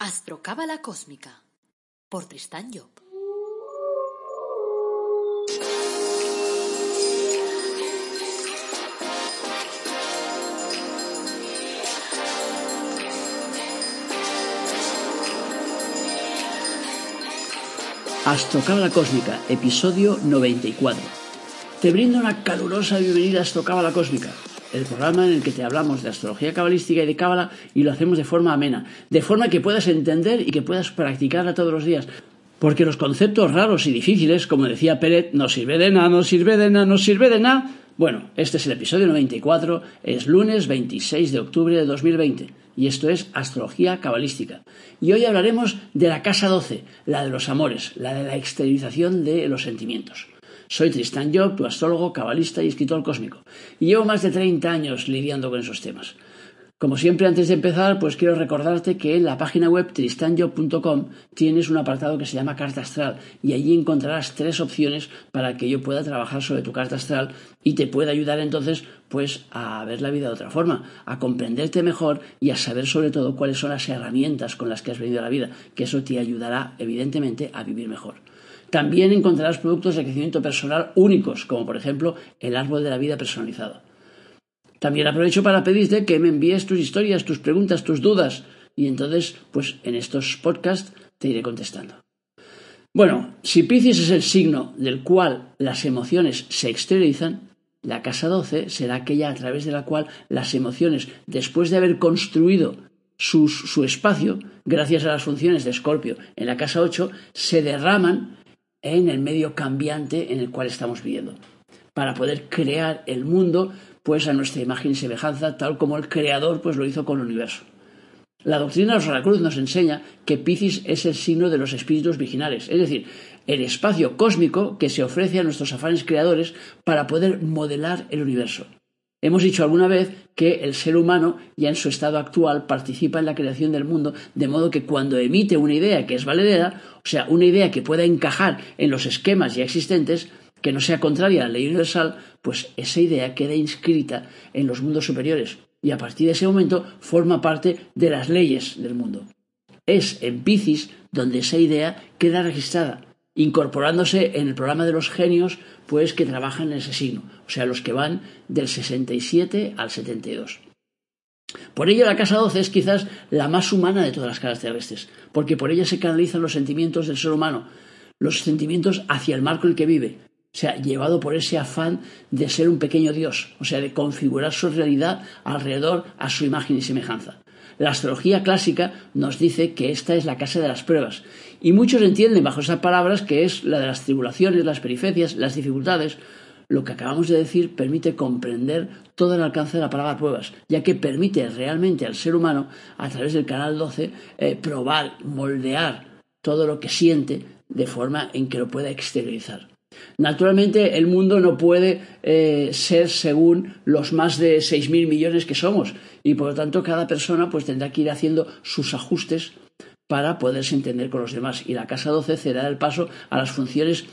Astrocábala Cósmica por Tristán Job. Astrocábala Cósmica, episodio 94. Te brindo una calurosa bienvenida a Astrocábala Cósmica, el programa en el que te hablamos de astrología cabalística y de cábala y lo hacemos de forma amena, de forma que puedas entender y que puedas practicarla todos los días. Porque los conceptos raros y difíciles, como decía Peret, no sirve de nada, no sirve de nada, no sirve de nada. Bueno, este es el episodio 94, es lunes 26 de octubre de 2020 y esto es astrología cabalística. Y hoy hablaremos de la casa 12, la de los amores, la de la exteriorización de los sentimientos. Soy Tristan Job, tu astrólogo, cabalista y escritor cósmico, y llevo más de 30 años lidiando con esos temas. Como siempre, antes de empezar, pues quiero recordarte que en la página web tristanjob.com tienes un apartado que se llama Carta Astral y allí encontrarás tres opciones para que yo pueda trabajar sobre tu carta astral y te pueda ayudar entonces pues a ver la vida de otra forma, a comprenderte mejor y a saber sobre todo cuáles son las herramientas con las que has venido a la vida, que eso te ayudará evidentemente a vivir mejor. También encontrarás productos de crecimiento personal únicos, como por ejemplo el árbol de la vida personalizado. También aprovecho para pedirte que me envíes tus historias, tus preguntas, tus dudas, y entonces, pues en estos podcasts te iré contestando. Bueno, si Piscis es el signo del cual las emociones se exteriorizan, la casa 12 será aquella a través de la cual las emociones, después de haber construido su, su espacio, gracias a las funciones de Escorpio en la casa 8, se derraman en el medio cambiante en el cual estamos viviendo, para poder crear el mundo pues a nuestra imagen y semejanza, tal como el creador pues lo hizo con el universo. La doctrina de los Cruz nos enseña que Piscis es el signo de los espíritus virginales, es decir, el espacio cósmico que se ofrece a nuestros afanes creadores para poder modelar el universo. Hemos dicho alguna vez que el ser humano, ya en su estado actual, participa en la creación del mundo, de modo que cuando emite una idea que es valedera, o sea, una idea que pueda encajar en los esquemas ya existentes, que no sea contraria a la ley universal, pues esa idea queda inscrita en los mundos superiores y a partir de ese momento forma parte de las leyes del mundo. Es en Piscis donde esa idea queda registrada, incorporándose en el programa de los genios, pues que trabajan en ese signo, o sea, los que van del 67 al 72. Por ello, la casa 12 es quizás la más humana de todas las casas terrestres, porque por ella se canalizan los sentimientos del ser humano, los sentimientos hacia el marco en el que vive, o sea, llevado por ese afán de ser un pequeño Dios, o sea, de configurar su realidad alrededor a su imagen y semejanza. La astrología clásica nos dice que esta es la casa de las pruebas, y muchos entienden bajo esas palabras que es la de las tribulaciones, las perifecias, las dificultades. Lo que acabamos de decir permite comprender todo el alcance de la palabra pruebas, ya que permite realmente al ser humano, a través del canal 12, eh, probar, moldear todo lo que siente de forma en que lo pueda exteriorizar. Naturalmente, el mundo no puede eh, ser según los más de 6.000 millones que somos y por lo tanto cada persona pues tendrá que ir haciendo sus ajustes para poderse entender con los demás. Y la casa 12 será el paso a las funciones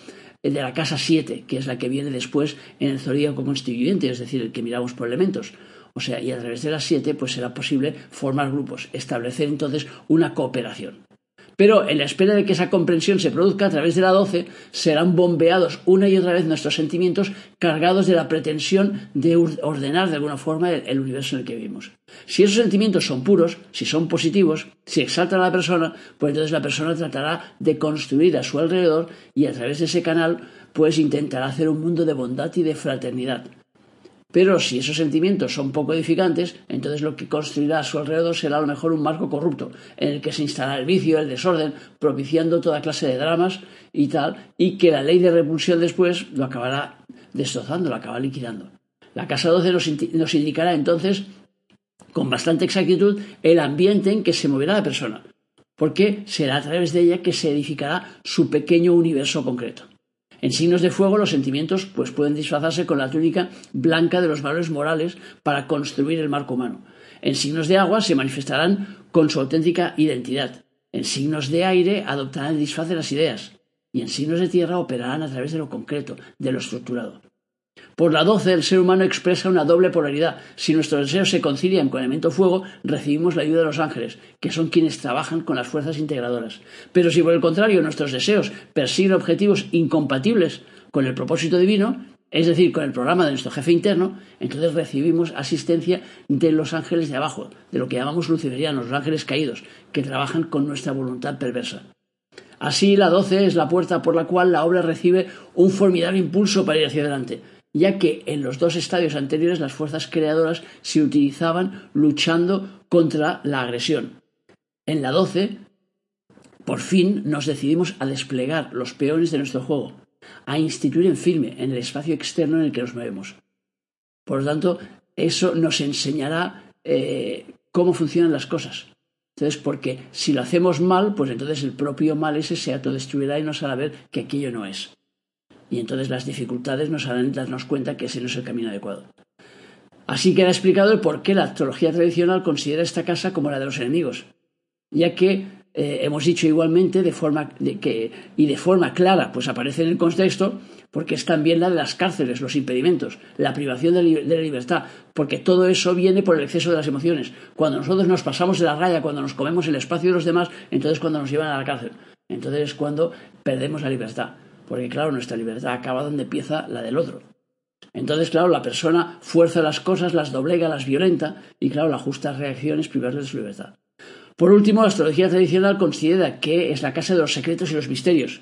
de la casa 7, que es la que viene después en el zodíaco constituyente, es decir, el que miramos por elementos. O sea, y a través de las 7 pues será posible formar grupos, establecer entonces una cooperación. Pero en la espera de que esa comprensión se produzca a través de la 12, serán bombeados una y otra vez nuestros sentimientos cargados de la pretensión de ordenar de alguna forma el, universo en el que vivimos. Si esos sentimientos son puros, si son positivos, si exaltan a la persona, pues entonces la persona tratará de construir a su alrededor y a través de ese canal pues intentará hacer un mundo de bondad y de fraternidad. Pero si esos sentimientos son poco edificantes, entonces lo que construirá a su alrededor será a lo mejor un marco corrupto, en el que se instalará el vicio, el desorden, propiciando toda clase de dramas y tal, y que la ley de repulsión después lo acabará destrozando, lo acabará liquidando. La casa 12 nos, indicará entonces con bastante exactitud el ambiente en que se moverá la persona, porque será a través de ella que se edificará su pequeño universo concreto. En signos de fuego los sentimientos pues, pueden disfrazarse con la túnica blanca de los valores morales para construir el marco humano. En signos de agua se manifestarán con su auténtica identidad. En signos de aire adoptarán el disfraz de las ideas. Y en signos de tierra operarán a través de lo concreto, de lo estructurado. Por la 12, el ser humano expresa una doble polaridad. Si nuestros deseos se concilian con el elemento fuego, recibimos la ayuda de los ángeles, que son quienes trabajan con las fuerzas integradoras. Pero si por el contrario nuestros deseos persiguen objetivos incompatibles con el propósito divino, es decir, con el programa de nuestro jefe interno, entonces recibimos asistencia de los ángeles de abajo, de lo que llamamos luciferianos, los ángeles caídos, que trabajan con nuestra voluntad perversa. Así, la 12 es la puerta por la cual la obra recibe un formidable impulso para ir hacia adelante, ya que en los dos estadios anteriores las fuerzas creadoras se utilizaban luchando contra la agresión. En la 12, por fin nos decidimos a desplegar los peones de nuestro juego, a instituir en firme en el espacio externo en el que nos movemos. Por lo tanto, eso nos enseñará eh, cómo funcionan las cosas. Entonces, porque si lo hacemos mal, pues entonces el propio mal ese se autodestruirá y nos hará ver que aquello no es. Y entonces las dificultades nos harán darnos cuenta que ese no es el camino adecuado. Así queda explicado el por qué la astrología tradicional considera esta casa como la de los enemigos, ya que eh, hemos dicho igualmente de forma que, y de forma clara, pues aparece en el contexto, porque es también la de las cárceles, los impedimentos, la privación de, la libertad, porque todo eso viene por el exceso de las emociones. Cuando nosotros nos pasamos de la raya, cuando nos comemos el espacio de los demás, entonces cuando nos llevan a la cárcel, entonces es cuando perdemos la libertad, porque claro, nuestra libertad acaba donde empieza la del otro. Entonces, claro, la persona fuerza las cosas, las doblega, las violenta, y claro, la justa reacción es privarle de su libertad. Por último, la astrología tradicional considera que es la casa de los secretos y los misterios.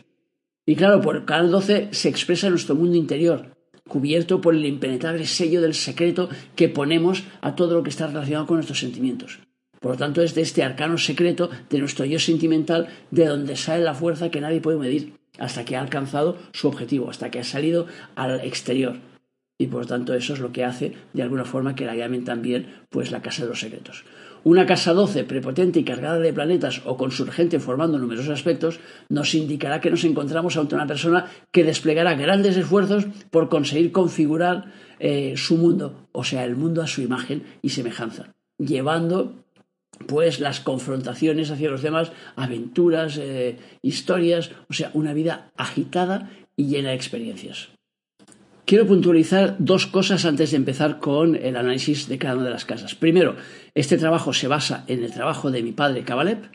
Y claro, por canal 12 se expresa nuestro mundo interior, cubierto por el impenetrable sello del secreto que ponemos a todo lo que está relacionado con nuestros sentimientos. Por lo tanto, es de este arcano secreto de nuestro yo sentimental de donde sale la fuerza que nadie puede medir, hasta que ha alcanzado su objetivo, hasta que ha salido al exterior. Y por tanto, eso es lo que hace, de alguna forma, que la llamen también pues la casa de los secretos. Una casa 12 prepotente y cargada de planetas o con su formando numerosos aspectos nos indicará que nos encontramos ante una persona que desplegará grandes esfuerzos por conseguir configurar eh, su mundo, o sea, el mundo a su imagen y semejanza, llevando pues las confrontaciones hacia los demás, aventuras, eh, historias, o sea, una vida agitada y llena de experiencias. Quiero puntualizar dos cosas antes de empezar con el análisis de cada una de las casas. Primero, este trabajo se basa en el trabajo de mi padre Kabalep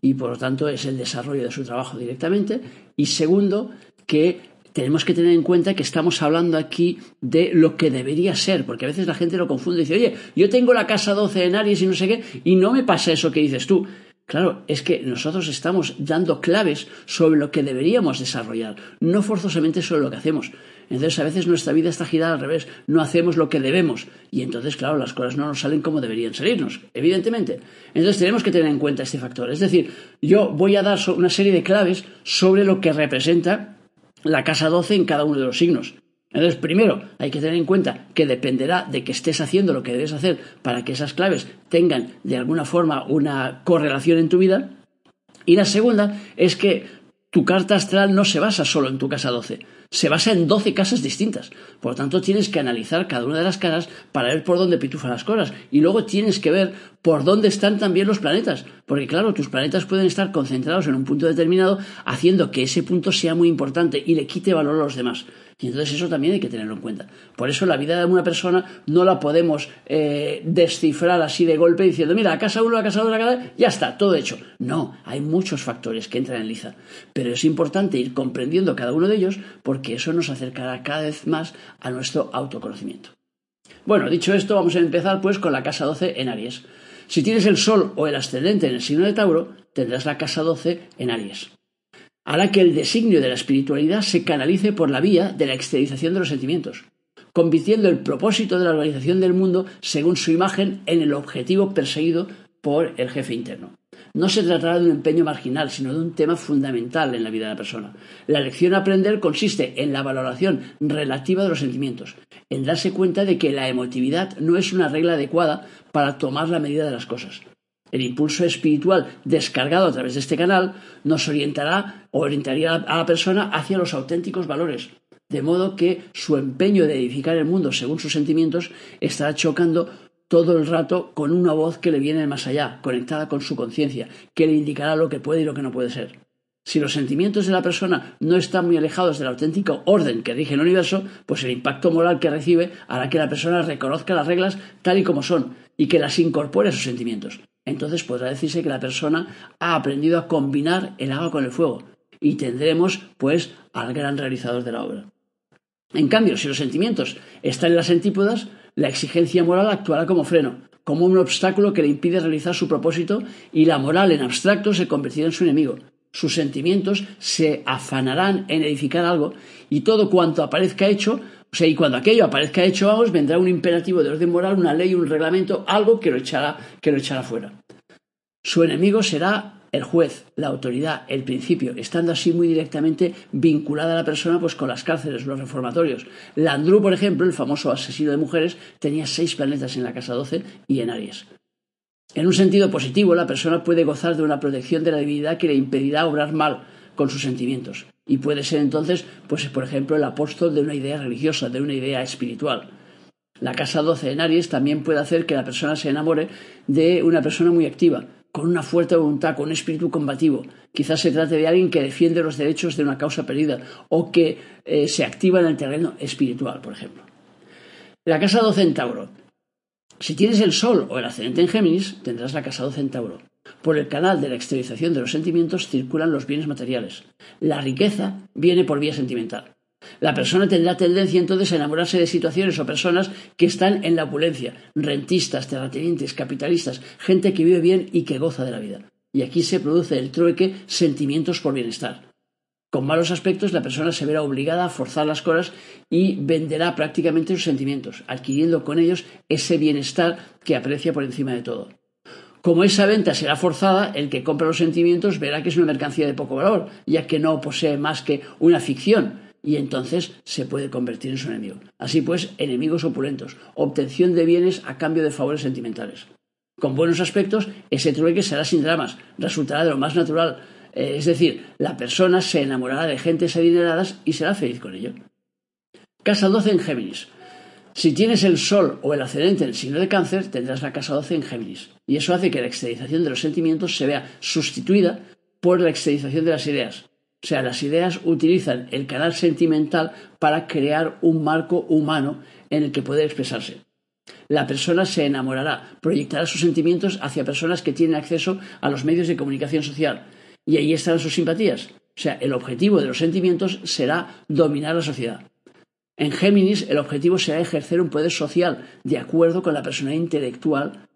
y por lo tanto es el desarrollo de su trabajo directamente. Y segundo, que tenemos que tener en cuenta que estamos hablando aquí de lo que debería ser, porque a veces la gente lo confunde y dice, oye, yo tengo la casa 12 en Aries y no sé qué, y no me pasa eso que dices tú. Claro, es que nosotros estamos dando claves sobre lo que deberíamos desarrollar, no forzosamente sobre lo que hacemos. Entonces a veces nuestra vida está girada al revés, no hacemos lo que debemos y entonces, claro, las cosas no nos salen como deberían salirnos, evidentemente. Entonces tenemos que tener en cuenta este factor. Es decir, yo voy a dar una serie de claves sobre lo que representa la casa 12 en cada uno de los signos. Entonces, primero, hay que tener en cuenta que dependerá de que estés haciendo lo que debes hacer para que esas claves tengan de alguna forma una correlación en tu vida. Y la segunda es que tu carta astral no se basa solo en tu casa 12, se basa en 12 casas distintas. Por lo tanto, tienes que analizar cada una de las casas para ver por dónde pitufan las cosas. Y luego tienes que ver por dónde están también los planetas. Porque claro, tus planetas pueden estar concentrados en un punto determinado, haciendo que ese punto sea muy importante y le quite valor a los demás. Y entonces eso también hay que tenerlo en cuenta. Por eso la vida de una persona no la podemos eh, descifrar así de golpe diciendo, mira, a casa uno, a casa dos, a casa ya está, todo hecho. No, hay muchos factores que entran en liza. Pero es importante ir comprendiendo cada uno de ellos porque eso nos acercará cada vez más a nuestro autoconocimiento. Bueno, dicho esto, vamos a empezar pues con la casa 12 en Aries. Si tienes el Sol o el ascendente en el signo de Tauro, tendrás la casa 12 en Aries hará que el designio de la espiritualidad se canalice por la vía de la exteriorización de los sentimientos, convirtiendo el propósito de la organización del mundo según su imagen en el objetivo perseguido por el jefe interno. No se tratará de un empeño marginal, sino de un tema fundamental en la vida de la persona. La lección a aprender consiste en la valoración relativa de los sentimientos, en darse cuenta de que la emotividad no es una regla adecuada para tomar la medida de las cosas. El impulso espiritual descargado a través de este canal nos orientará o orientaría a la persona hacia los auténticos valores, de modo que su empeño de edificar el mundo según sus sentimientos estará chocando todo el rato con una voz que le viene de más allá, conectada con su conciencia, que le indicará lo que puede y lo que no puede ser. Si los sentimientos de la persona no están muy alejados del auténtico orden que rige el universo, pues el impacto moral que recibe hará que la persona reconozca las reglas tal y como son y que las incorpore a sus sentimientos. Entonces podrá decirse que la persona ha aprendido a combinar el agua con el fuego y tendremos pues al gran realizador de la obra. En cambio, si los sentimientos están en las antípodas, la exigencia moral actuará como freno, como un obstáculo que le impide realizar su propósito y la moral en abstracto se convertirá en su enemigo sus sentimientos se afanarán en edificar algo y todo cuanto aparezca hecho, o sea, y cuando aquello aparezca hecho, vamos, vendrá un imperativo de orden moral, una ley, un reglamento, algo que lo echará, que lo echará fuera. Su enemigo será el juez, la autoridad, el principio, estando así muy directamente vinculada a la persona pues con las cárceles, los reformatorios. Landru, por ejemplo, el famoso asesino de mujeres, tenía seis planetas en la casa 12 y en Aries. En un sentido positivo, la persona puede gozar de una protección de la divinidad que le impedirá obrar mal con sus sentimientos. Y puede ser entonces, pues por ejemplo, el apóstol de una idea religiosa, de una idea espiritual. La casa 12 en Aries también puede hacer que la persona se enamore de una persona muy activa, con una fuerte voluntad, con un espíritu combativo. Quizás se trate de alguien que defiende los derechos de una causa perdida o que eh, se activa en el terreno espiritual, por ejemplo. La casa 12 en Tauro si tienes el Sol o el ascendente en Géminis, tendrás la casa Centauro. Por el canal de la exteriorización de los sentimientos circulan los bienes materiales. La riqueza viene por vía sentimental. La persona tendrá tendencia entonces a enamorarse de situaciones o personas que están en la opulencia, rentistas, terratenientes, capitalistas, gente que vive bien y que goza de la vida. Y aquí se produce el trueque sentimientos por bienestar. Con malos aspectos, la persona se verá obligada a forzar las cosas y venderá prácticamente sus sentimientos, adquiriendo con ellos ese bienestar que aprecia por encima de todo. Como esa venta será forzada, el que compra los sentimientos verá que es una mercancía de poco valor, ya que no posee más que una ficción, y entonces se puede convertir en su enemigo. Así pues, enemigos opulentos, obtención de bienes a cambio de favores sentimentales. Con buenos aspectos, ese trueque será sin dramas, resultará de lo más natural, eh, es decir, la persona se enamorará de gentes adineradas y será feliz con ello. Casa 12 en Géminis. Si tienes el Sol o el ascendente en el signo de cáncer, tendrás la casa 12 en Géminis. Y eso hace que la exteriorización de los sentimientos se vea sustituida por la exteriorización de las ideas. O sea, las ideas utilizan el canal sentimental para crear un marco humano en el que poder expresarse. La persona se enamorará, proyectará sus sentimientos hacia personas que tienen acceso a los medios de comunicación social, y ahí están sus simpatías. O sea, el objetivo de los sentimientos será dominar la sociedad. En Géminis, el objetivo será ejercer un poder social de acuerdo con la persona intelectual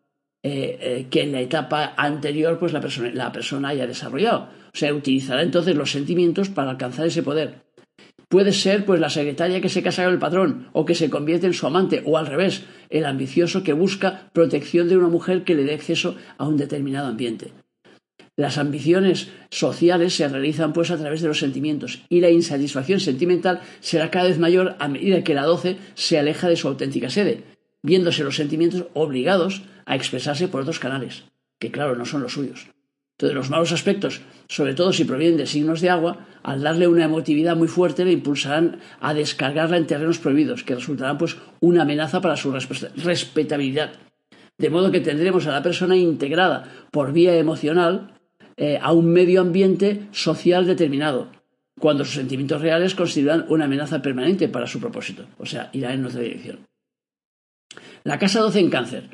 eh, eh, que en la etapa anterior pues la persona, la persona haya desarrollado. O sea, utilizará entonces los sentimientos para alcanzar ese poder. Puede ser pues la secretaria que se casa con el patrón o que se convierte en su amante o al revés, el ambicioso que busca protección de una mujer que le dé acceso a un determinado ambiente. Las ambiciones sociales se realizan pues a través de los sentimientos y la insatisfacción sentimental será cada vez mayor a medida que la doce se aleja de su auténtica sede, viéndose los sentimientos obligados a expresarse por otros canales, que claro no son los suyos. Entonces los malos aspectos, sobre todo si provienen de signos de agua, al darle una emotividad muy fuerte le impulsarán a descargarla en terrenos prohibidos, que resultarán pues una amenaza para su respetabilidad. De modo que tendremos a la persona integrada por vía emocional eh, a un medio ambiente social determinado, cuando sus sentimientos reales consideran una amenaza permanente para su propósito, o sea, irá en otra dirección. La casa 12 en cáncer.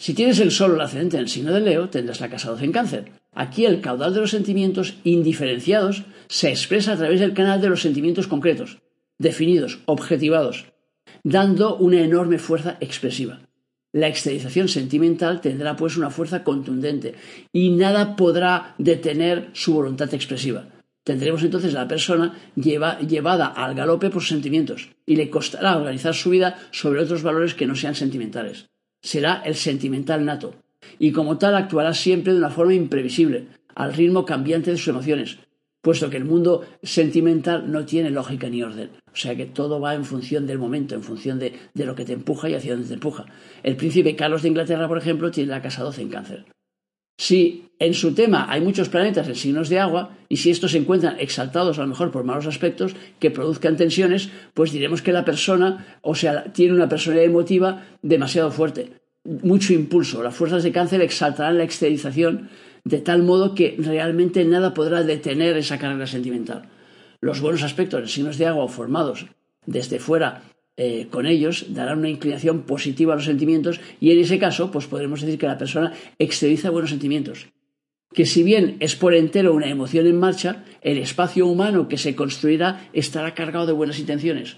Si tienes el sol o ascendente en el signo de Leo, tendrás la casa 12 en cáncer. Aquí el caudal de los sentimientos indiferenciados se expresa a través del canal de los sentimientos concretos, definidos, objetivados, dando una enorme fuerza expresiva. La exteriorización sentimental tendrá pues una fuerza contundente y nada podrá detener su voluntad expresiva. Tendremos entonces a la persona llevada al galope por sentimientos y le costará organizar su vida sobre otros valores que no sean sentimentales. Será el sentimental nato y como tal actuará siempre de una forma imprevisible, al ritmo cambiante de sus emociones, puesto que el mundo sentimental no tiene lógica ni orden. O sea que todo va en función del momento, en función de, lo que te empuja y hacia dónde te empuja. El príncipe Carlos de Inglaterra, por ejemplo, tiene la casa 12 en cáncer. Si en su tema hay muchos planetas en signos de agua, y si estos se encuentran exaltados a lo mejor por malos aspectos que produzcan tensiones, pues diremos que la persona, o sea, tiene una personalidad emotiva demasiado fuerte, mucho impulso. Las fuerzas de cáncer exaltarán la exteriorización de tal modo que realmente nada podrá detener esa carga sentimental. Los buenos aspectos de signos de agua formados desde fuera eh, con ellos darán una inclinación positiva a los sentimientos y en ese caso pues podremos decir que la persona exterioriza buenos sentimientos. Que si bien es por entero una emoción en marcha, el espacio humano que se construirá estará cargado de buenas intenciones.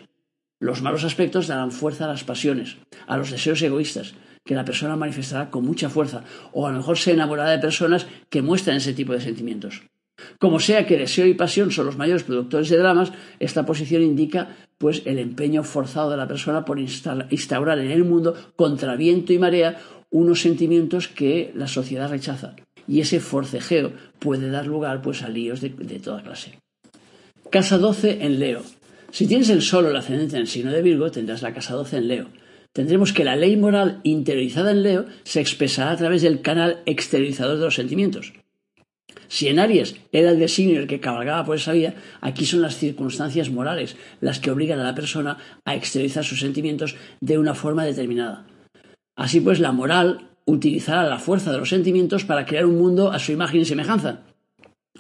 Los malos aspectos darán fuerza a las pasiones, a los deseos egoístas, que la persona manifestará con mucha fuerza, o a lo mejor se enamorará de personas que muestran ese tipo de sentimientos. Como sea que deseo y pasión son los mayores productores de dramas, esta posición indica pues el empeño forzado de la persona por instaurar en el mundo contra viento y marea unos sentimientos que la sociedad rechaza. Y ese forcejeo puede dar lugar pues a líos de, de toda clase. Casa 12 en Leo. Si tienes el Sol o el ascendente en el signo de Virgo, tendrás la casa 12 en Leo. Tendremos que la ley moral interiorizada en Leo se expresará a través del canal exteriorizador de los sentimientos. Si en Aries era el designio el que cabalgaba por esa vía, aquí son las circunstancias morales las que obligan a la persona a exteriorizar sus sentimientos de una forma determinada. Así pues, la moral utilizará la fuerza de los sentimientos para crear un mundo a su imagen y semejanza.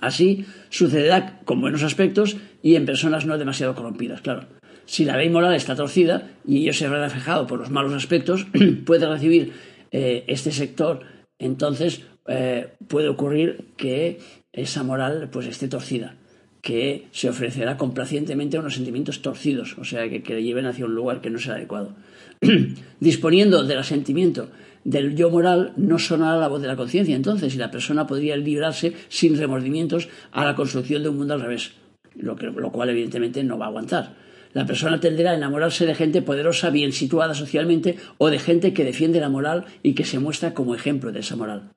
Así sucederá con buenos aspectos y en personas no demasiado corrompidas, claro. Si la ley moral está torcida y ello se verá reflejado por los malos aspectos, puede recibir eh, este sector entonces eh, puede ocurrir que esa moral pues esté torcida, que se ofrecerá complacientemente a unos sentimientos torcidos, o sea, que, le lleven hacia un lugar que no sea adecuado. Disponiendo del asentimiento del yo moral, no sonará la voz de la conciencia entonces, y la persona podría librarse sin remordimientos a la construcción de un mundo al revés, lo, lo cual evidentemente no va a aguantar. La persona tenderá a enamorarse de gente poderosa, bien situada socialmente, o de gente que defiende la moral y que se muestra como ejemplo de esa moral.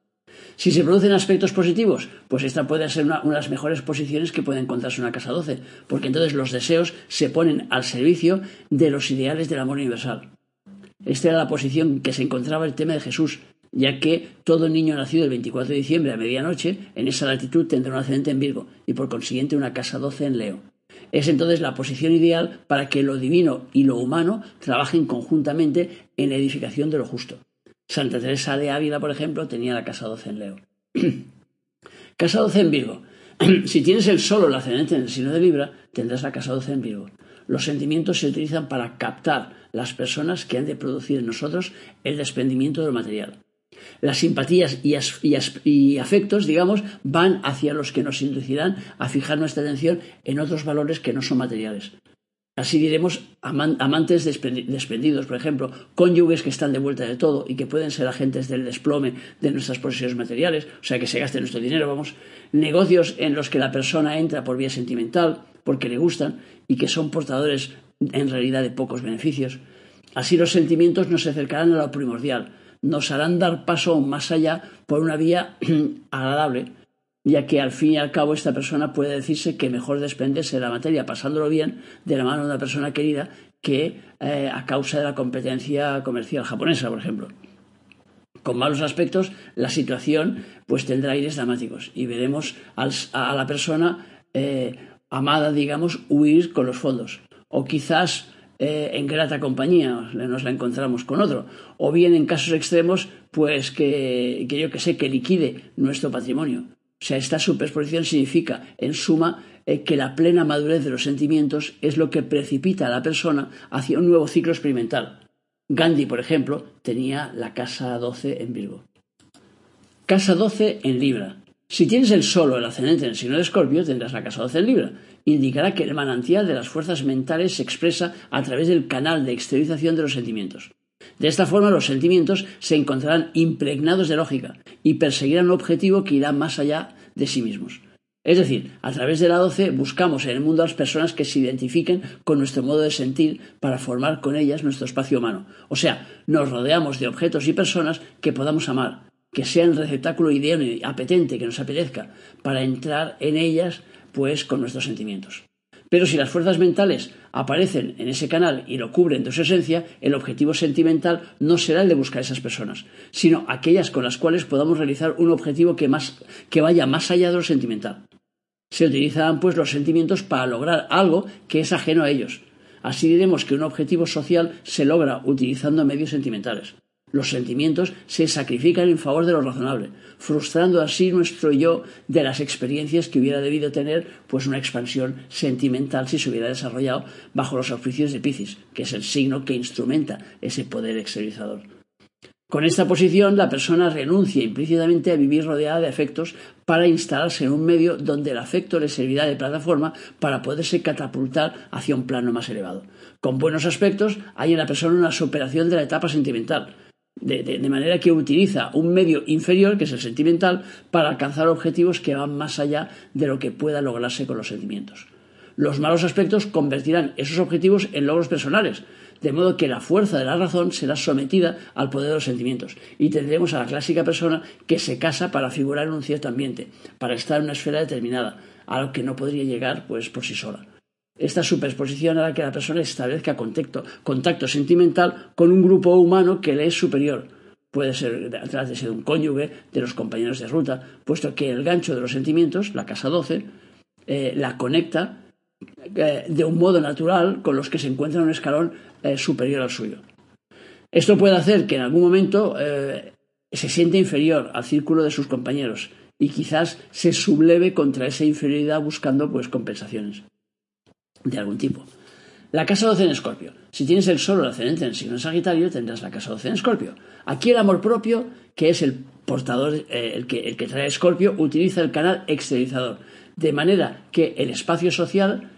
Si se producen aspectos positivos, pues esta puede ser una, de las mejores posiciones que puede encontrarse una casa 12, porque entonces los deseos se ponen al servicio de los ideales del amor universal. Esta era la posición que se encontraba el tema de Jesús, ya que todo niño nacido el 24 de diciembre a medianoche en esa latitud tendrá un ascendente en Virgo y por consiguiente una casa 12 en Leo. Es entonces la posición ideal para que lo divino y lo humano trabajen conjuntamente en la edificación de lo justo. Santa Teresa de Ávila, por ejemplo, tenía la casa 12 en Leo. casa 12 en Virgo. si tienes el solo el ascendente en el signo de Libra, tendrás la casa 12 en Virgo. Los sentimientos se utilizan para captar las personas que han de producir en nosotros el desprendimiento del material. Las simpatías y, afectos, digamos, van hacia los que nos inducirán a fijar nuestra atención en otros valores que no son materiales. Así diremos amantes desprendidos, por ejemplo, cónyuges que están de vuelta de todo y que pueden ser agentes del desplome de nuestras posesiones materiales, o sea, que se gaste nuestro dinero, vamos, negocios en los que la persona entra por vía sentimental, porque le gustan y que son portadores en realidad de pocos beneficios. Así los sentimientos nos acercarán a lo primordial, nos harán dar paso más allá por una vía agradable, ya que al fin y al cabo esta persona puede decirse que mejor desprenderse de la materia pasándolo bien de la mano de una persona querida que eh, a causa de la competencia comercial japonesa, por ejemplo. Con malos aspectos, la situación pues tendrá aires dramáticos y veremos a la persona eh, amada, digamos, huir con los fondos. O quizás eh, en grata compañía nos la encontramos con otro. O bien en casos extremos, pues que, que yo que sé, que liquide nuestro patrimonio. O sea, esta superposición significa, en suma, eh, que la plena madurez de los sentimientos es lo que precipita a la persona hacia un nuevo ciclo experimental. Gandhi, por ejemplo, tenía la casa 12 en Virgo. Casa 12 en Libra. Si tienes el Sol o el ascendente en el signo de Escorpio, tendrás la casa 12 en Libra. Indicará que el manantial de las fuerzas mentales se expresa a través del canal de exteriorización de los sentimientos. De esta forma, los sentimientos se encontrarán impregnados de lógica y perseguirán un objetivo que irá más allá de sí mismos. Es decir, a través de la 12 buscamos en el mundo a las personas que se identifiquen con nuestro modo de sentir para formar con ellas nuestro espacio humano. O sea, nos rodeamos de objetos y personas que podamos amar, que sean receptáculo ideal y apetente que nos apetezca, para entrar en ellas pues con nuestros sentimientos. Pero si las fuerzas mentales aparecen en ese canal y lo cubren de su esencia, el objetivo sentimental no será el de buscar esas personas, sino aquellas con las cuales podamos realizar un objetivo que, que vaya más allá de lo sentimental. Se utilizarán pues los sentimientos para lograr algo que es ajeno a ellos. Así diremos que un objetivo social se logra utilizando medios sentimentales. Los sentimientos se sacrifican en favor de lo razonable, frustrando así nuestro yo de las experiencias que hubiera debido tener pues una expansión sentimental si se hubiera desarrollado bajo los auspicios de Piscis, que es el signo que instrumenta ese poder exteriorizador. Con esta posición, la persona renuncia implícitamente a vivir rodeada de afectos para instalarse en un medio donde el afecto le servirá de plataforma para poderse catapultar hacia un plano más elevado. Con buenos aspectos, hay en la persona una superación de la etapa sentimental, de, manera que utiliza un medio inferior, que es el sentimental, para alcanzar objetivos que van más allá de lo que pueda lograrse con los sentimientos. Los malos aspectos convertirán esos objetivos en logros personales, de modo que la fuerza de la razón será sometida al poder de los sentimientos y tendremos a la clásica persona que se casa para figurar en un cierto ambiente, para estar en una esfera determinada, a lo que no podría llegar pues por sí sola. Esta superposición hará que la persona establezca contacto, sentimental con un grupo humano que le es superior. Puede ser través de un cónyuge, de los compañeros de ruta, puesto que el gancho de los sentimientos, la casa 12, eh, la conecta eh, de un modo natural con los que se encuentran en un escalón eh, superior al suyo. Esto puede hacer que en algún momento se siente inferior al círculo de sus compañeros y quizás se subleve contra esa inferioridad buscando pues compensaciones de algún tipo. La casa 12 en Escorpio. Si tienes el Sol o el ascendente en el signo Sagitario, tendrás la casa 12 en Escorpio. Aquí el amor propio, que es el portador, eh, el, que, el que trae Escorpio, utiliza el canal exteriorizador, de manera que el espacio social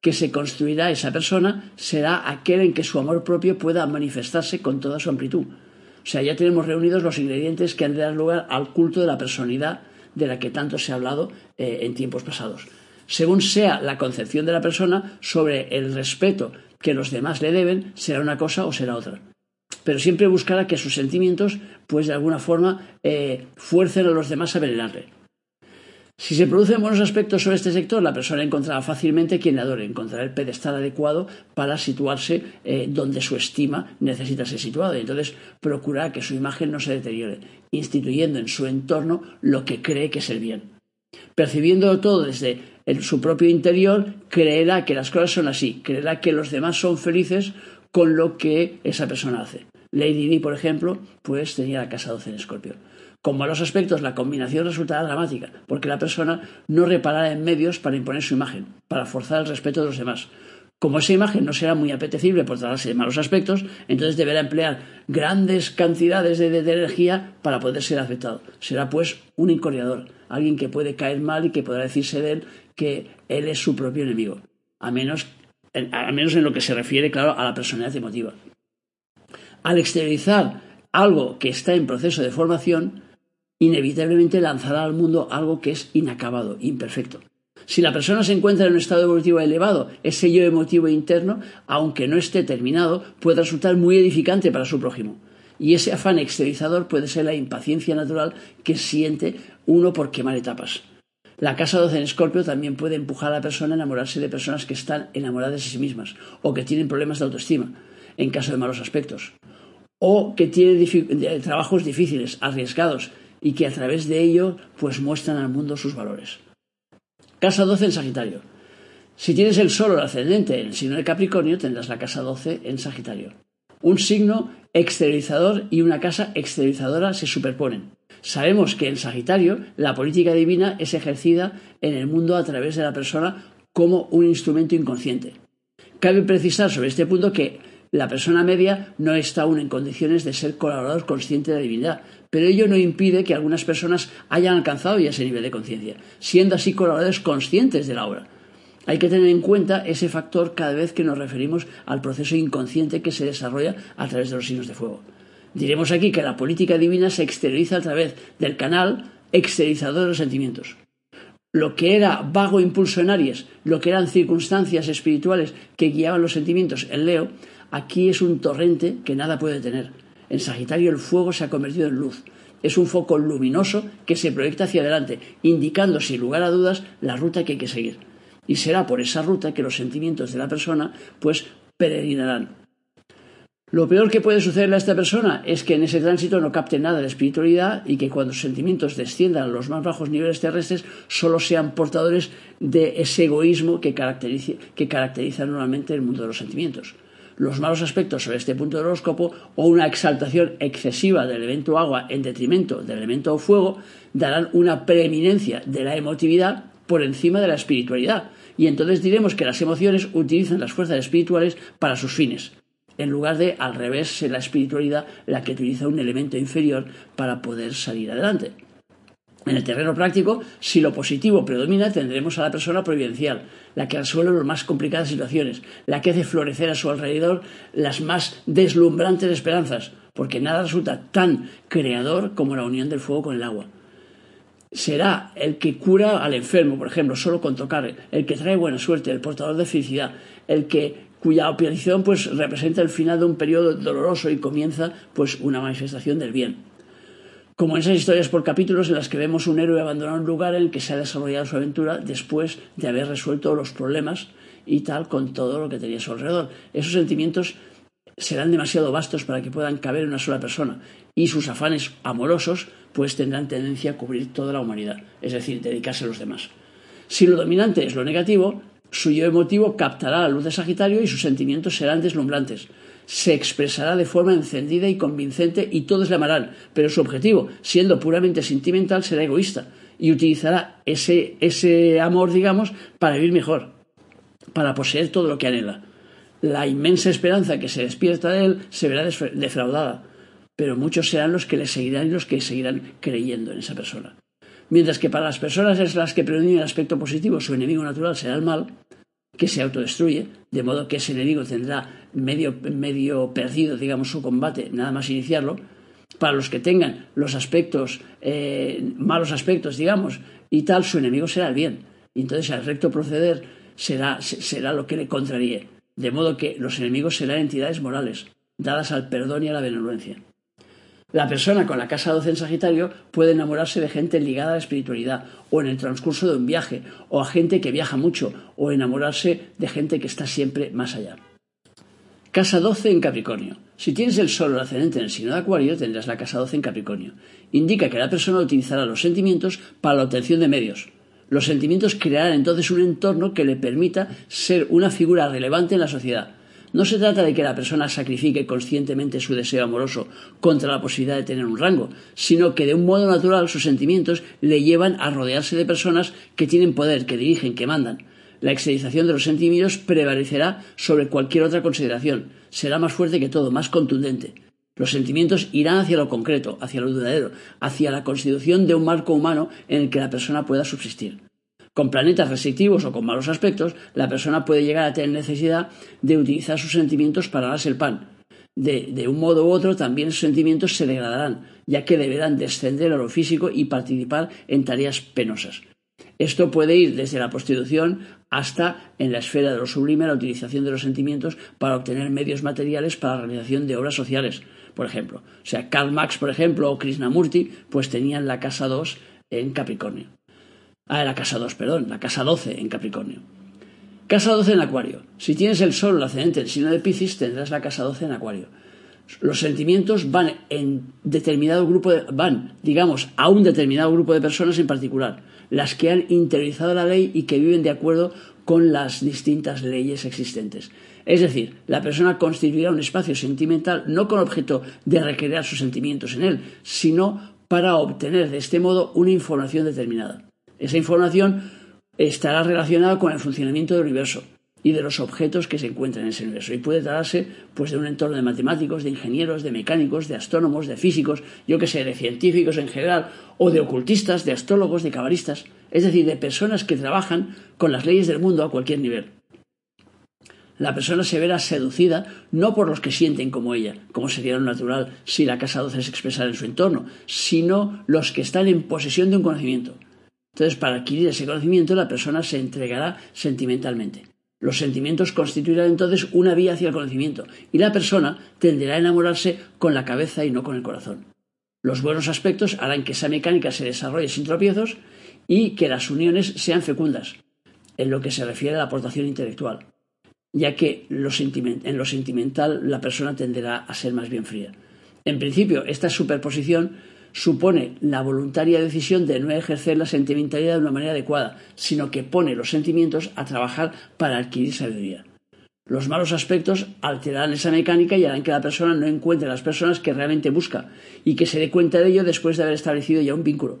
que se construirá esa persona será aquel en que su amor propio pueda manifestarse con toda su amplitud. O sea, ya tenemos reunidos los ingredientes que han de dar lugar al culto de la personalidad de la que tanto se ha hablado eh, en tiempos pasados según sea la concepción de la persona sobre el respeto que los demás le deben, será una cosa o será otra. Pero siempre buscará que sus sentimientos, pues de alguna forma, eh, fuercen a los demás a venerarle. Si se producen buenos aspectos sobre este sector, la persona encontrará fácilmente quien le adore, encontrará el pedestal adecuado para situarse eh, donde su estima necesita ser situada. Y entonces procurará que su imagen no se deteriore, instituyendo en su entorno lo que cree que es el bien. Percibiendo todo desde en su propio interior, creerá que las cosas son así, creerá que los demás son felices con lo que esa persona hace. Lady Di, por ejemplo, pues tenía la casa 12 en Escorpio. Con malos aspectos, la combinación resultará dramática, porque la persona no reparará en medios para imponer su imagen, para forzar el respeto de los demás. Como esa imagen no será muy apetecible por tratarse de malos aspectos, entonces deberá emplear grandes cantidades de, energía para poder ser aceptado. Será pues un incordiador, alguien que puede caer mal y que podrá decirse de él que él es su propio enemigo, a menos, menos en lo que se refiere, claro, a la personalidad emotiva. Al exteriorizar algo que está en proceso de formación, inevitablemente lanzará al mundo algo que es inacabado, imperfecto. Si la persona se encuentra en un estado evolutivo elevado, ese yo emotivo interno, aunque no esté terminado, puede resultar muy edificante para su prójimo. Y ese afán exteriorizador puede ser la impaciencia natural que siente uno por quemar etapas. La casa 12 en Escorpio también puede empujar a la persona a enamorarse de personas que están enamoradas de sí mismas o que tienen problemas de autoestima, en caso de malos aspectos, o que tienen trabajos difíciles, arriesgados y que a través de ello pues muestran al mundo sus valores. Casa 12 en Sagitario. Si tienes el Sol o el ascendente en el signo de Capricornio, tendrás la casa 12 en Sagitario. Un signo exteriorizador y una casa exteriorizadora se superponen. Sabemos que en Sagitario la política divina es ejercida en el mundo a través de la persona como un instrumento inconsciente. Cabe precisar sobre este punto que la persona media no está aún en condiciones de ser colaborador consciente de la divinidad, pero ello no impide que algunas personas hayan alcanzado ya ese nivel de conciencia, siendo así colaboradores conscientes de la obra. Hay que tener en cuenta ese factor cada vez que nos referimos al proceso inconsciente que se desarrolla a través de los signos de fuego. Diremos aquí que la política divina se exterioriza a través del canal exteriorizador de los sentimientos. Lo que era vago impulso en Aries, lo que eran circunstancias espirituales que guiaban los sentimientos en Leo, aquí es un torrente que nada puede detener. En Sagitario el fuego se ha convertido en luz. Es un foco luminoso que se proyecta hacia adelante, indicando sin lugar a dudas la ruta que hay que seguir. Y será por esa ruta que los sentimientos de la persona pues peregrinarán. Lo peor que puede sucederle a esta persona es que en ese tránsito no capte nada de espiritualidad y que cuando sus sentimientos desciendan a los más bajos niveles terrestres solo sean portadores de ese egoísmo que caracteriza, que caracteriza normalmente el mundo de los sentimientos. Los malos aspectos sobre este punto del horóscopo o una exaltación excesiva del elemento agua en detrimento del elemento fuego darán una preeminencia de la emotividad por encima de la espiritualidad. Y entonces diremos que las emociones utilizan las fuerzas espirituales para sus fines, en lugar de al revés ser la espiritualidad la que utiliza un elemento inferior para poder salir adelante. En el terreno práctico, si lo positivo predomina, tendremos a la persona providencial, la que resuelve las más complicadas situaciones, la que hace florecer a su alrededor las más deslumbrantes esperanzas, porque nada resulta tan creador como la unión del fuego con el agua. Será el que cura al enfermo, por ejemplo, solo con tocar, el que trae buena suerte, el portador de felicidad, el que cuya operación pues representa el final de un periodo doloroso y comienza pues una manifestación del bien como en esas historias por capítulos en las que vemos un héroe abandonar un lugar en el que se ha desarrollado su aventura después de haber resuelto los problemas y tal con todo lo que tenía a su alrededor. Esos sentimientos serán demasiado vastos para que puedan caber en una sola persona y sus afanes amorosos pues tendrán tendencia a cubrir toda la humanidad, es decir, dedicarse a los demás. Si lo dominante es lo negativo, su yo emotivo captará la luz de Sagitario y sus sentimientos serán deslumbrantes se expresará de forma encendida y convincente y todos le amarán, pero su objetivo, siendo puramente sentimental, será egoísta y utilizará ese, ese amor, digamos, para vivir mejor, para poseer todo lo que anhela. La inmensa esperanza que se despierta de él se verá defraudada, pero muchos serán los que le seguirán y los que seguirán creyendo en esa persona. Mientras que para las personas es las que predomina el aspecto positivo, su enemigo natural será el mal, que se autodestruye, de modo que ese enemigo tendrá medio, medio perdido, digamos, su combate, nada más iniciarlo. Para los que tengan los aspectos, eh, malos aspectos, digamos, y tal, su enemigo será el bien. Y entonces el recto proceder será, será lo que le contraríe. De modo que los enemigos serán entidades morales, dadas al perdón y a la benevolencia. La persona con la casa 12 en Sagitario puede enamorarse de gente ligada a la espiritualidad, o en el transcurso de un viaje, o a gente que viaja mucho, o enamorarse de gente que está siempre más allá. Casa 12 en Capricornio. Si tienes el Sol o el ascendente en el signo de Acuario, tendrás la casa 12 en Capricornio. Indica que la persona utilizará los sentimientos para la obtención de medios. Los sentimientos crearán entonces un entorno que le permita ser una figura relevante en la sociedad no se trata de que la persona sacrifique conscientemente su deseo amoroso contra la posibilidad de tener un rango, sino que de un modo natural sus sentimientos le llevan a rodearse de personas que tienen poder, que dirigen, que mandan. La exteriorización de los sentimientos prevalecerá sobre cualquier otra consideración, será más fuerte que todo, más contundente. Los sentimientos irán hacia lo concreto, hacia lo duradero, hacia la constitución de un marco humano en el que la persona pueda subsistir. Con planetas restrictivos o con malos aspectos, la persona puede llegar a tener necesidad de utilizar sus sentimientos para darse el pan. De, un modo u otro, también esos sentimientos se degradarán, ya que deberán descender a lo físico y participar en tareas penosas. Esto puede ir desde la prostitución hasta, en la esfera de lo sublime, la utilización de los sentimientos para obtener medios materiales para la realización de obras sociales, por ejemplo. O sea, Karl Marx, por ejemplo, o Krishnamurti, pues tenían la casa 2 en Capricornio. Ah, la casa 2, perdón, la casa 12 en Capricornio. Casa 12 en Acuario. Si tienes el Sol, ascendente, el signo de Piscis, tendrás la casa 12 en Acuario. Los sentimientos van en determinado grupo de, van, digamos, a un determinado grupo de personas en particular, las que han interiorizado la ley y que viven de acuerdo con las distintas leyes existentes. Es decir, la persona constituirá un espacio sentimental no con objeto de recrear sus sentimientos en él, sino para obtener de este modo una información determinada. Esa información estará relacionada con el funcionamiento del universo y de los objetos que se encuentran en ese universo. Y puede tratarse pues, de un entorno de matemáticos, de ingenieros, de mecánicos, de astrónomos, de físicos, yo que sé, de científicos en general, o de ocultistas, de astrólogos, de cabalistas, es decir, de personas que trabajan con las leyes del mundo a cualquier nivel. La persona se verá seducida no por los que sienten como ella, como sería lo natural si la casa 12 se expresara en su entorno, sino los que están en posesión de un conocimiento, entonces, para adquirir ese conocimiento, la persona se entregará sentimentalmente. Los sentimientos constituirán entonces una vía hacia el conocimiento y la persona tenderá a enamorarse con la cabeza y no con el corazón. Los buenos aspectos harán que esa mecánica se desarrolle sin tropiezos y que las uniones sean fecundas, en lo que se refiere a la aportación intelectual, ya que en lo sentimental la persona tenderá a ser más bien fría. En principio, esta superposición supone la voluntaria decisión de no ejercer la sentimentalidad de una manera adecuada, sino que pone los sentimientos a trabajar para adquirir sabiduría. Los malos aspectos alterarán esa mecánica y harán que la persona no encuentre las personas que realmente busca y que se dé cuenta de ello después de haber establecido ya un vínculo.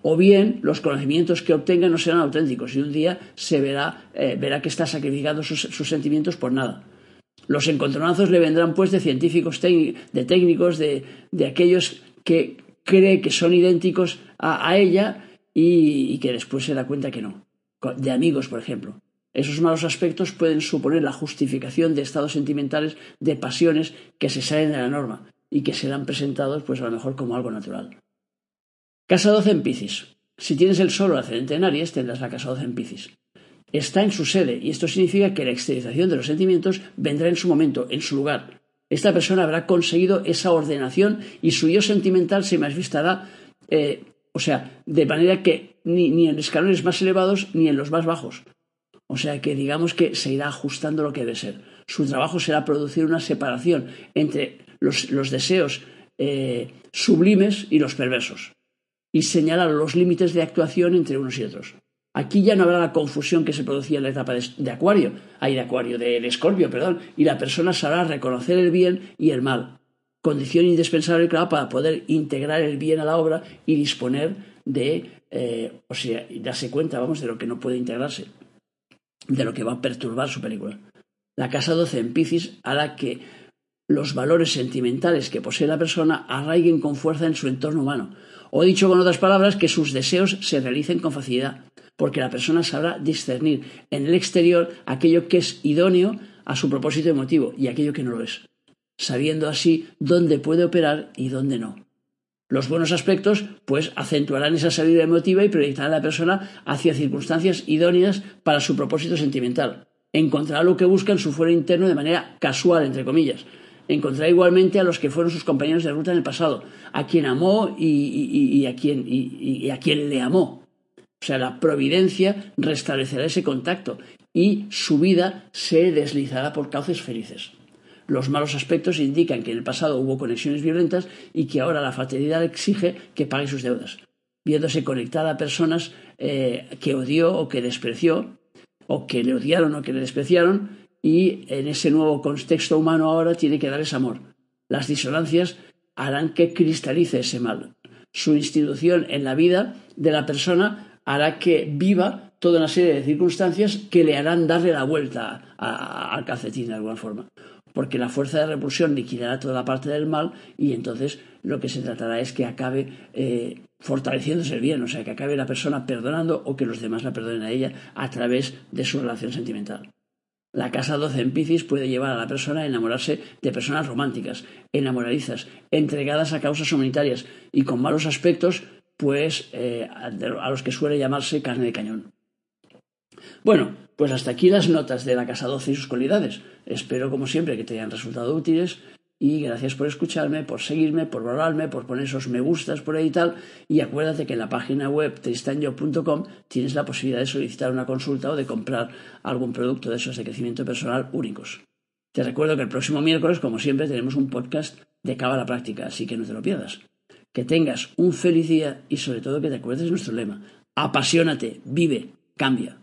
O bien los conocimientos que obtenga no serán auténticos y un día se verá, eh, verá que está sacrificando sus, sentimientos por nada. Los encontronazos le vendrán pues de científicos, de técnicos, de, aquellos que cree que son idénticos a, ella y que después se da cuenta que no. De amigos, por ejemplo. Esos malos aspectos pueden suponer la justificación de estados sentimentales, de pasiones que se salen de la norma y que serán presentados, pues a lo mejor como algo natural. Casa 12 en Piscis. Si tienes el Sol o ascendente en Aries, tendrás la casa 12 en Piscis. Está en su sede y esto significa que la exteriorización de los sentimientos vendrá en su momento, en su lugar. Esta persona habrá conseguido esa ordenación y su yo sentimental se manifestará, eh, o sea, de manera que ni, ni en escalones más elevados ni en los más bajos. O sea que digamos que se irá ajustando lo que debe ser. Su trabajo será producir una separación entre los, deseos eh, sublimes y los perversos y señalar los límites de actuación entre unos y otros. Aquí ya no habrá la confusión que se producía en la etapa de, Acuario, ahí de Acuario, de, Escorpio, perdón, y la persona sabrá reconocer el bien y el mal, condición indispensable, para poder integrar el bien a la obra y disponer de, eh, o sea, darse cuenta, vamos, de lo que no puede integrarse de lo que va a perturbar su película. La casa 12 en Piscis hará que los valores sentimentales que posee la persona arraiguen con fuerza en su entorno humano, o dicho con otras palabras, que sus deseos se realicen con facilidad, porque la persona sabrá discernir en el exterior aquello que es idóneo a su propósito emotivo y aquello que no lo es, sabiendo así dónde puede operar y dónde no. Los buenos aspectos, pues, acentuarán esa salida emotiva y proyectarán a la persona hacia circunstancias idóneas para su propósito sentimental. Encontrará lo que busca en su fuero interno de manera casual, entre comillas. Encontrará igualmente a los que fueron sus compañeros de ruta en el pasado, a quien amó y, a, quien, y a quien le amó. O sea, la providencia restablecerá ese contacto y su vida se deslizará por cauces felices. Los malos aspectos indican que en el pasado hubo conexiones violentas y que ahora la fatalidad exige que pague sus deudas, viéndose conectada a personas eh, que odió o que despreció, o que le odiaron o que le despreciaron, y en ese nuevo contexto humano ahora tiene que dar ese amor. Las disonancias harán que cristalice ese mal. Su institución en la vida de la persona hará que viva toda una serie de circunstancias que le harán darle la vuelta al calcetín de alguna forma porque la fuerza de repulsión liquidará toda la parte del mal y entonces lo que se tratará es que acabe eh, fortaleciéndose el bien, o sea, que acabe la persona perdonando o que los demás la perdonen a ella a través de su relación sentimental. La casa 12 en Piscis puede llevar a la persona a enamorarse de personas románticas, enamoradizas, entregadas a causas humanitarias y con malos aspectos, pues eh, a los que suele llamarse carne de cañón. Bueno, pues hasta aquí las notas de la Casa 12 y sus cualidades. Espero, como siempre, que te hayan resultado útiles y gracias por escucharme, por seguirme, por valorarme, por poner esos me gustas por ahí y tal. Y acuérdate que en la página web tristanyo.com tienes la posibilidad de solicitar una consulta o de comprar algún producto de esos de crecimiento personal únicos. Te recuerdo que el próximo miércoles, como siempre, tenemos un podcast de la Práctica, así que no te lo pierdas. Que tengas un feliz día y sobre todo que te acuerdes de nuestro lema. Apasionate, vive, cambia.